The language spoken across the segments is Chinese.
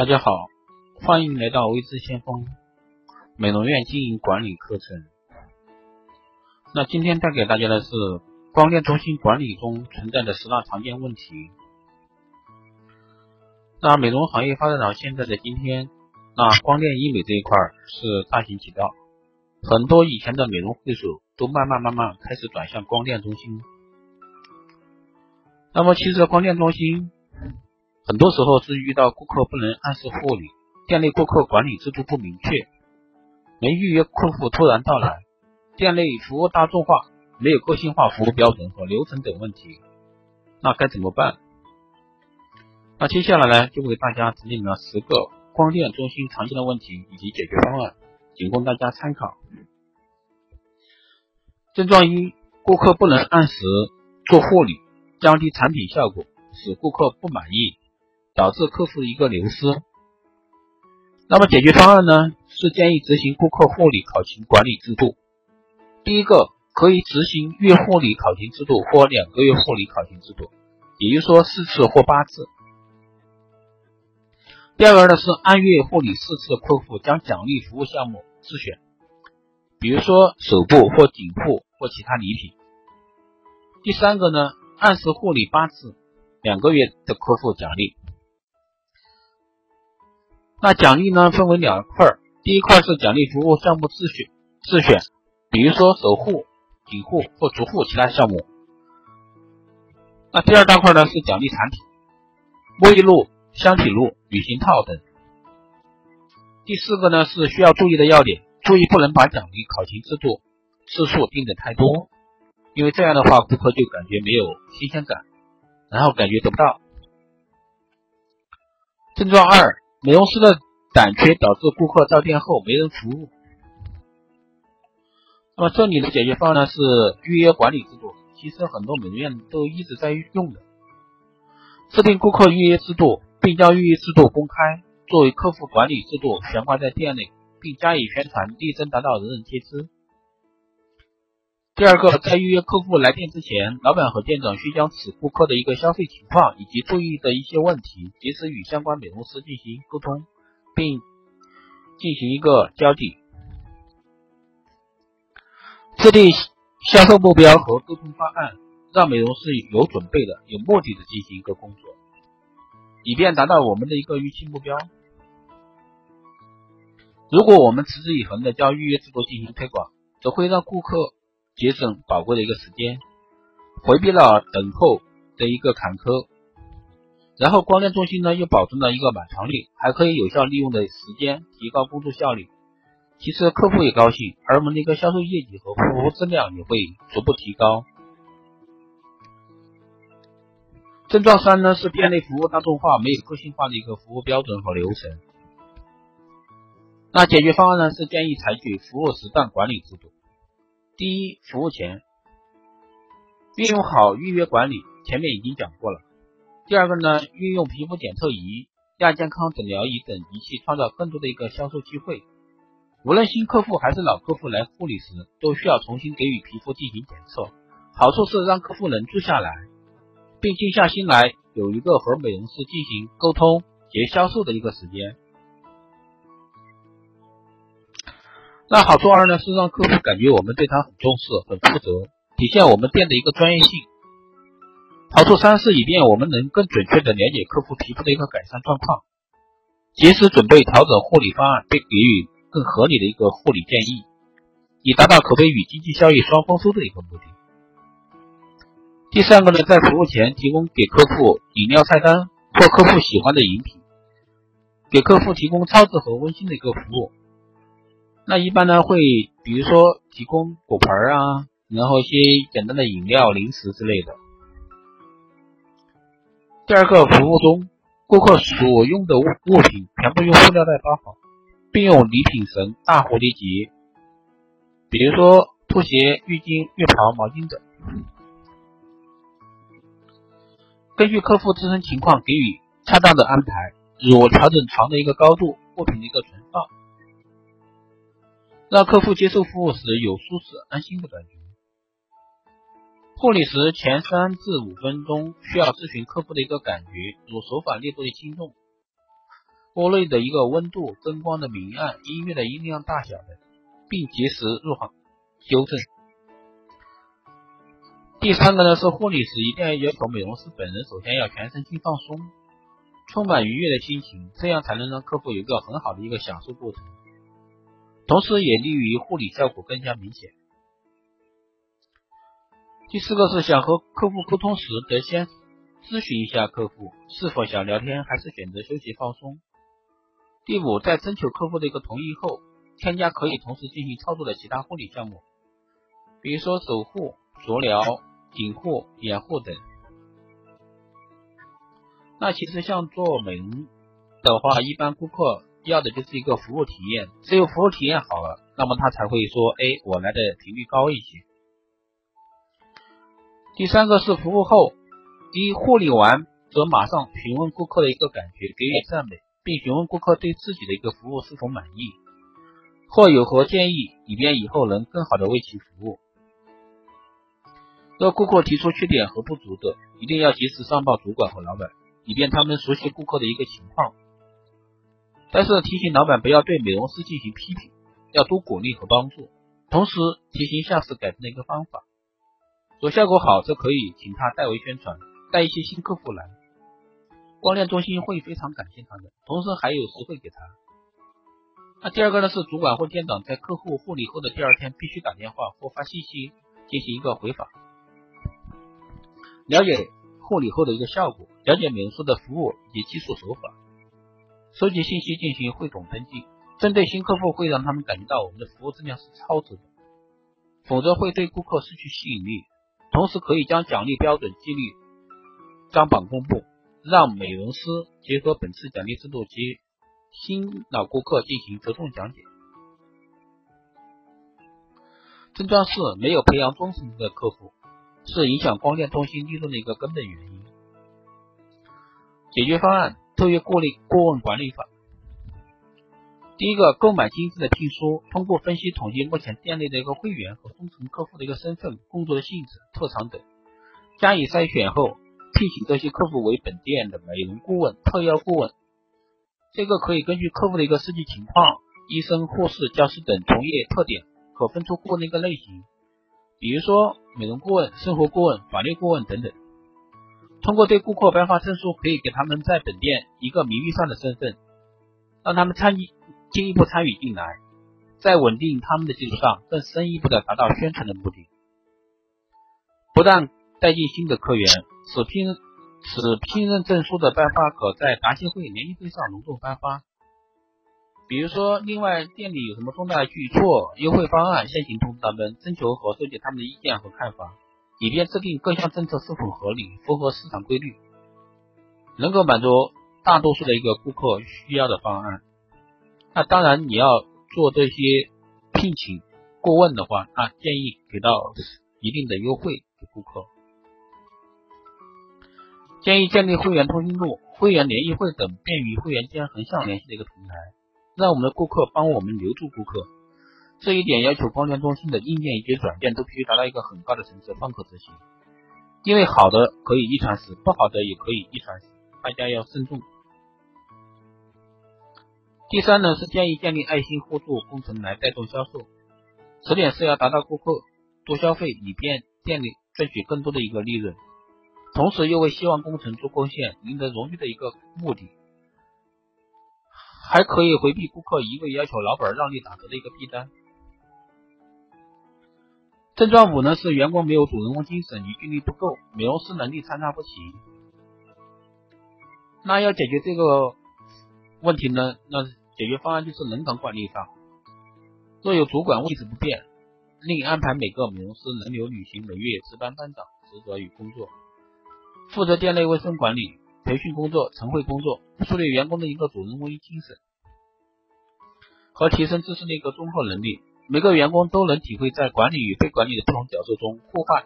大家好，欢迎来到微知先锋美容院经营管理课程。那今天带给大家的是光电中心管理中存在的十大常见问题。那美容行业发展到现在的今天，那光电医美这一块是大行其道，很多以前的美容会所都慢慢慢慢开始转向光电中心。那么其实光电中心。很多时候是遇到顾客不能按时护理，店内顾客管理制度不明确，没预约客户突然到来，店内服务大众化，没有个性化服务标准和流程等问题，那该怎么办？那接下来呢，就为大家整理了十个光电中心常见的问题以及解决方案，仅供大家参考。症状一：顾客不能按时做护理，降低产品效果，使顾客不满意。导致客户一个流失。那么解决方案呢？是建议执行顾客护理考勤管理制度。第一个可以执行月护理考勤制度或两个月护理考勤制度，也就是说四次或八次。第二个呢是按月护理四次的客户将奖励服务项目自选，比如说手部或颈部或其他礼品。第三个呢按时护理八次，两个月的客户奖励。那奖励呢，分为两块儿。第一块是奖励服务项目自选，自选，比如说守护、警护或足护其他项目。那第二大块呢是奖励产品，沐浴露、香体露、旅行套等。第四个呢是需要注意的要点，注意不能把奖励考勤制度次数定的太多，因为这样的话顾客就感觉没有新鲜感，然后感觉得不到。症状二。美容师的胆缺导致顾客到店后没人服务。那么这里的解决方案呢是预约管理制度，其实很多美容院都一直在用的。制定顾客预约制度，并将预约制度公开，作为客户管理制度悬挂在店内，并加以宣传，力争达到人人皆知。第二个，在预约客户来店之前，老板和店长需将此顾客的一个消费情况以及注意的一些问题，及时与相关美容师进行沟通，并进行一个交底，制定销售目标和沟通方案，让美容师有准备的、有目的的进行一个工作，以便达到我们的一个预期目标。如果我们持之以恒的将预约制度进行推广，则会让顾客。节省宝贵的一个时间，回避了等候的一个坎坷，然后光电中心呢又保证了一个满床率，还可以有效利用的时间，提高工作效率。其实客户也高兴，而我们的一个销售业绩和服务质量也会逐步提高。症状三呢是店内服务大众化，没有个性化的一个服务标准和流程。那解决方案呢是建议采取服务时段管理制度。第一，服务前运用好预约管理，前面已经讲过了。第二个呢，运用皮肤检测仪、亚健康诊疗仪等仪器，创造更多的一个销售机会。无论新客户还是老客户来护理时，都需要重新给予皮肤进行检测。好处是让客户能住下来，并静下心来，有一个和美容师进行沟通及销售的一个时间。那好处二呢，是让客户感觉我们对他很重视、很负责，体现我们店的一个专业性。好处三是以便我们能更准确的了解客户皮肤的一个改善状况，及时准备调整护理方案，并给予更合理的一个护理建议，以达到口碑与经济效益双丰收的一个目的。第三个呢，在服务前提供给客户饮料菜单或客户喜欢的饮品，给客户提供超值和温馨的一个服务。那一般呢会，比如说提供果盘啊，然后一些简单的饮料、零食之类的。第二个服务中，顾客所用的物物品全部用塑料袋包好，并用礼品绳、大蝴蝶结，比如说拖鞋、浴巾、浴袍、毛巾等，根据客户自身情况给予恰当的安排，如调整床的一个高度、物品的一个存放。让客户接受服务时有舒适安心的感觉。护理时前三至五分钟需要咨询客户的一个感觉，如手法力度的轻重，锅内的一个温度、灯光的明暗、音乐的音量大小等，并及时入行纠正。第三个呢是护理时一定要要求美容师本人首先要全身心放松，充满愉悦的心情，这样才能让客户有一个很好的一个享受过程，同时也利于护理效果更加明显。第四个是想和客户沟通时，得先咨询一下客户是否想聊天，还是选择休息放松。第五，在征求客户的一个同意后，添加可以同时进行操作的其他护理项目，比如说手护、足疗。颈护、眼护等。那其实像做美容的话，一般顾客要的就是一个服务体验，只有服务体验好了，那么他才会说，哎，我来的频率高一些。第三个是服务后，一护理完则马上询问顾客的一个感觉，给予赞美，并询问顾客对自己的一个服务是否满意，或有何建议，以便以后能更好的为其服务。若顾客提出缺点和不足的，一定要及时上报主管和老板，以便他们熟悉顾客的一个情况。但是提醒老板不要对美容师进行批评，要多鼓励和帮助，同时提醒下次改正的一个方法。若效果好，则可以请他代为宣传，带一些新客户来。光电中心会非常感谢他的，同时还有实惠给他。那第二个呢是主管或店长在客户护理后的第二天必须打电话或发信息进行一个回访。了解护理后的一个效果，了解美容师的服务以及技术手法，收集信息进行汇总登记。针对新客户，会让他们感觉到我们的服务质量是超值的，否则会对顾客失去吸引力。同时，可以将奖励标准激励张榜公布，让美容师结合本次奖励制度及新老顾客进行着重讲解。症状四：没有培养忠诚的客户。是影响光电中心利润的一个根本原因。解决方案：特约过滤顾问管理法。第一个，购买精致的聘书，通过分析统计目前店内的一个会员和忠诚客户的一个身份、工作的性质、特长等，加以筛选后，聘请这些客户为本店的美容顾问、特邀顾问。这个可以根据客户的一个实际情况、医生、护士、教师等从业特点，可分出顾问的一个类型。比如说，美容顾问、生活顾问、法律顾问等等，通过对顾客颁发证书，可以给他们在本店一个名誉上的身份，让他们参与进一步参与进来，在稳定他们的基础上，更深一步的达到宣传的目的。不但带进新的客源，此聘此聘任证书的颁发，可在答谢会、联谊会上隆重颁发。比如说，另外店里有什么重大举措、优惠方案，先行通知他们，征求和收集他们的意见和看法，以便制定各项政策是否合理、符合市场规律，能够满足大多数的一个顾客需要的方案。那当然，你要做这些聘请顾问的话，那建议给到一定的优惠给顾客。建议建立会员通讯录、会员联谊会等便于会员间横向联系的一个平台。让我们的顾客帮我们留住顾客，这一点要求光电中心的硬件以及软件都必须达到一个很高的层次方可执行。因为好的可以一传十，不好的也可以一传十，大家要慎重。第三呢是建议建立爱心互助工程来带动销售，此点是要达到顾客多消费，以便店里赚取更多的一个利润，同时又为希望工程做贡献、赢得荣誉的一个目的。还可以回避顾客一味要求老板让利打折的一个弊端。症状五呢是员工没有主人公精神，凝聚力不够，美容师能力参差不齐。那要解决这个问题呢，那解决方案就是人岗管理上，若有主管位置不变，另安排每个美容师轮流履行每月值班班长职责与工作，负责店内卫生管理。培训工作、晨会工作，树立员工的一个主人公精神和提升自身的一个综合能力。每个员工都能体会在管理与被管理的不同角色中互换，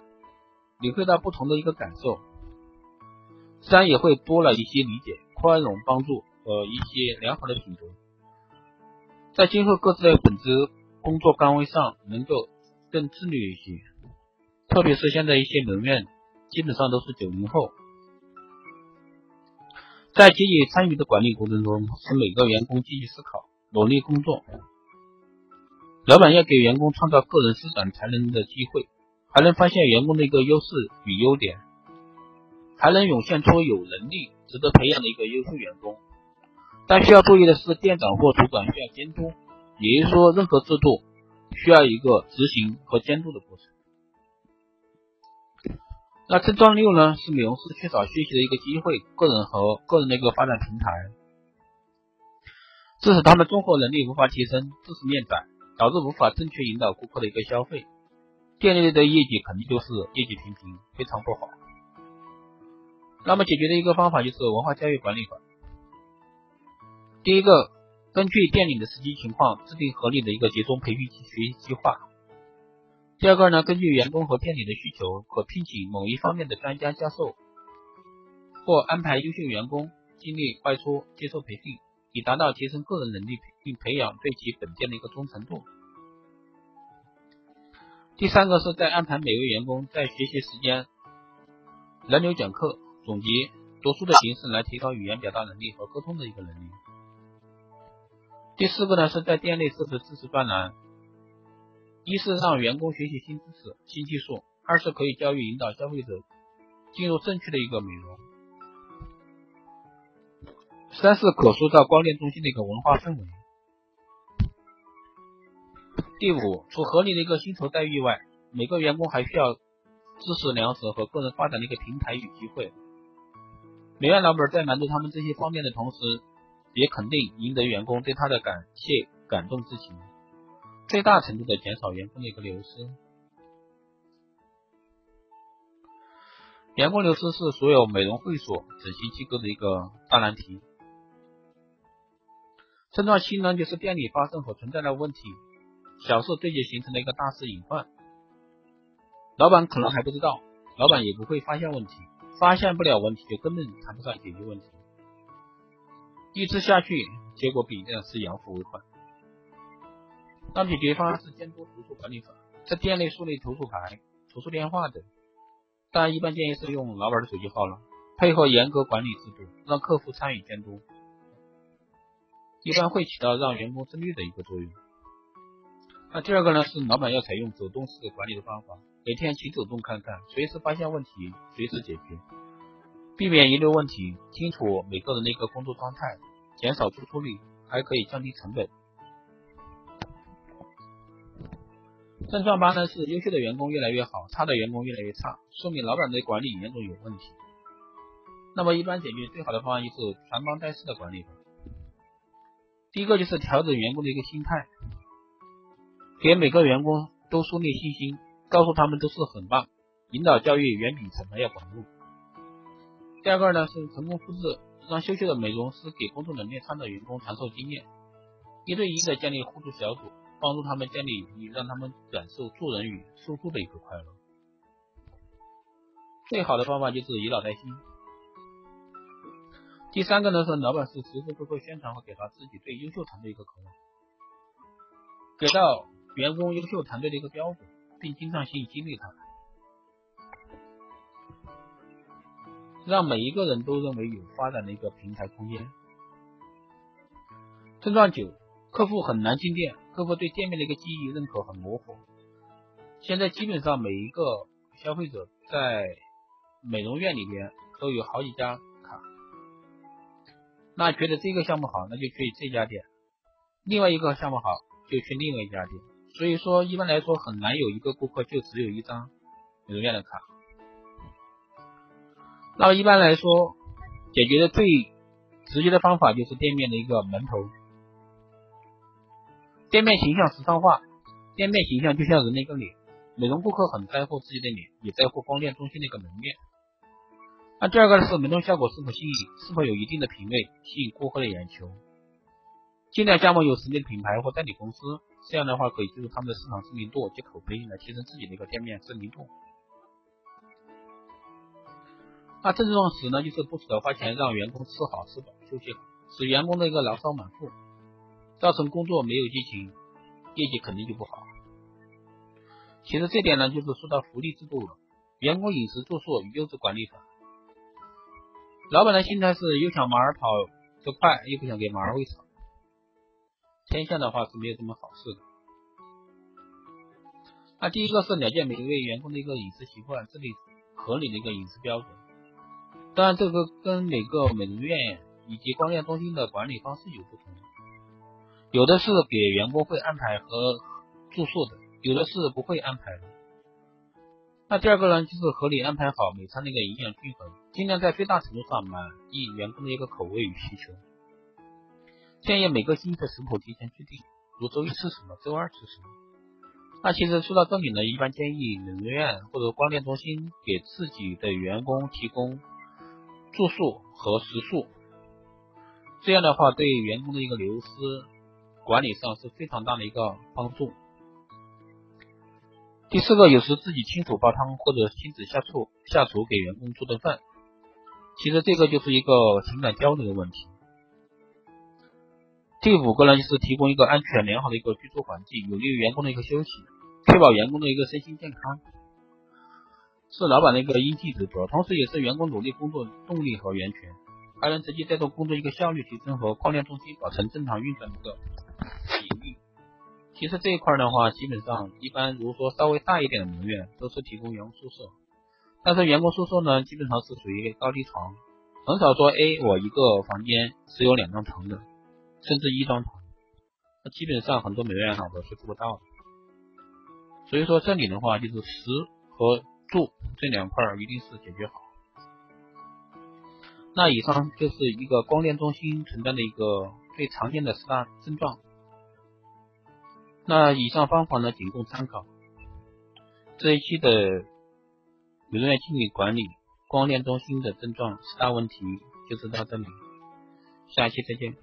领会到不同的一个感受，自然也会多了一些理解、宽容、帮助和一些良好的品德，在今后各自的本职工作岗位上能够更自律一些。特别是现在一些人员基本上都是九零后。在积极参与的管理过程中，使每个员工积极思考、努力工作。老板要给员工创造个人施展才能的机会，还能发现员工的一个优势与优点，还能涌现出有能力、值得培养的一个优秀员工。但需要注意的是，店长或主管需要监督，也就是说，任何制度需要一个执行和监督的过程。那症状六呢，是美容师缺少学习的一个机会，个人和个人的一个发展平台，致使他们综合能力无法提升，知识面窄，导致无法正确引导顾客的一个消费，店内的业绩肯定就是业绩平平，非常不好。那么解决的一个方法就是文化教育管理法。第一个，根据店里的实际情况，制定合理的一个集中培训及学习计划。第二个呢，根据员工和店里的需求，可聘请某一方面的专家教授，或安排优秀员工经历外出接受培训，以达到提升个人能力并培养对其本店的一个忠诚度。第三个是在安排每位员工在学习时间轮流讲课、总结、读书的形式来提高语言表达能力和沟通的一个能力。第四个呢，是在店内设置知识专栏，一是让员工学习新知识、新技术；二是可以教育引导消费者进入正确的一个美容；三是可塑造光电中心的一个文化氛围。第五，除合理的一个薪酬待遇外，每个员工还需要知识粮食和个人发展的一个平台与机会。美院老板在满足他们这些方面的同时，也肯定赢得员工对他的感谢、感动之情，最大程度的减少员工的一个流失。员工流失是所有美容会所、整形机构的一个大难题。症状七呢，就是店里发生和存在的问题，小事对接形成了一个大事隐患。老板可能还不知道，老板也不会发现问题，发现不了问题，就根本谈不上解决问题。一直下去，结果必定是养虎为患。那解决方案是监督投诉管理法，在店内树立投诉牌、投诉电话等。当然，一般建议是用老板的手机号了，配合严格管理制度，让客户参与监督，一般会起到让员工自律的一个作用。那第二个呢，是老板要采用走动式的管理的方法，每天勤走动看看，随时发现问题，随时解决。避免遗留问题，清楚每个人的一个工作状态，减少出错率，还可以降低成本。症状八呢是优秀的员工越来越好，差的员工越来越差，说明老板的管理严重有问题。那么一般解决最好的方案就是传帮带式的管理。第一个就是调整员工的一个心态，给每个员工都树立信心，告诉他们都是很棒，引导教育远比惩罚要管用。第二个呢是成功复制，让优秀的美容师给工作能力差的员工传授经验，一对一的建立互助小组，帮助他们建立友谊，让他们感受助人与受助的一个快乐。最好的方法就是以老带新。第三个呢是老板是时时刻刻宣传和表达自己对优秀团队一个渴望，给到员工优秀团队的一个标准，并经常性激励他们。让每一个人都认为有发展的一个平台空间。症状九，客户很难进店，客户对店面的一个记忆认可很模糊。现在基本上每一个消费者在美容院里边都有好几家，那觉得这个项目好，那就去这家店；另外一个项目好，就去另外一家店。所以说，一般来说很难有一个顾客就只有一张美容院的卡。那么一般来说，解决的最直接的方法就是店面的一个门头。店面形象时尚化，店面形象就像人的一个脸，美容顾客很在乎自己的脸，也在乎光电中心的一个门面。那第二个呢是门头效果是否吸引，是否有一定的品位，吸引顾客的眼球。尽量加盟有实力的品牌或代理公司，这样的话可以记住他们的市场知名度及口碑，来提升自己的一个店面知名度。那症状十呢，就是不舍得花钱让员工吃好吃饱休息好，使员工的一个牢骚满腹，造成工作没有激情，业绩肯定就不好。其实这点呢，就是说到福利制度了，员工饮食住宿与优质管理法。老板的心态是又想马儿跑得快，又不想给马儿喂草。天下的话是没有这么好事的。那第一个是了解每一位员工的一个饮食习惯，制定合理的一个饮食标准。当然，这个跟每个美容院以及光电中心的管理方式有不同。有的是给员工会安排和住宿的，有的是不会安排的。那第二个呢，就是合理安排好每餐的一个营养均衡，尽量在最大程度上满意员工的一个口味与需求。建议每个星期的食谱提前制定，如周一吃什么，周二吃什么。那其实说到这里呢，一般建议美容院或者光电中心给自己的员工提供住宿和食宿，这样的话对员工的一个流失管理上是非常大的一个帮助。第四个，有时自己亲手煲汤或者亲自下厨下厨给员工做顿饭，其实这个就是一个情感交流的问题。第五个呢，就是提供一个安全良好的一个居住环境，有利于员工的一个休息，确保员工的一个身心健康，是老板的一个应尽职责，同时也是员工努力工作动力和源泉，还能直接带动工作一个效率提升和矿量中心保持正常运转的一个比例。其实这一块的话，基本上一般，如果说稍微大一点的门院，都是提供员工宿舍。但是员工宿舍呢，基本上是属于高低床，很少说，哎，我一个房间只有两张床的，甚至一张床，那基本上很多美院哈都是做不到的。所以说这里的话，就是食和住这两块一定是解决好。那以上就是一个光电中心存在的一个最常见的四大症状。那以上方法呢，仅供参考。这一期的美容院经理管理光电中心的症状十大问题，就是到这里。下期再见。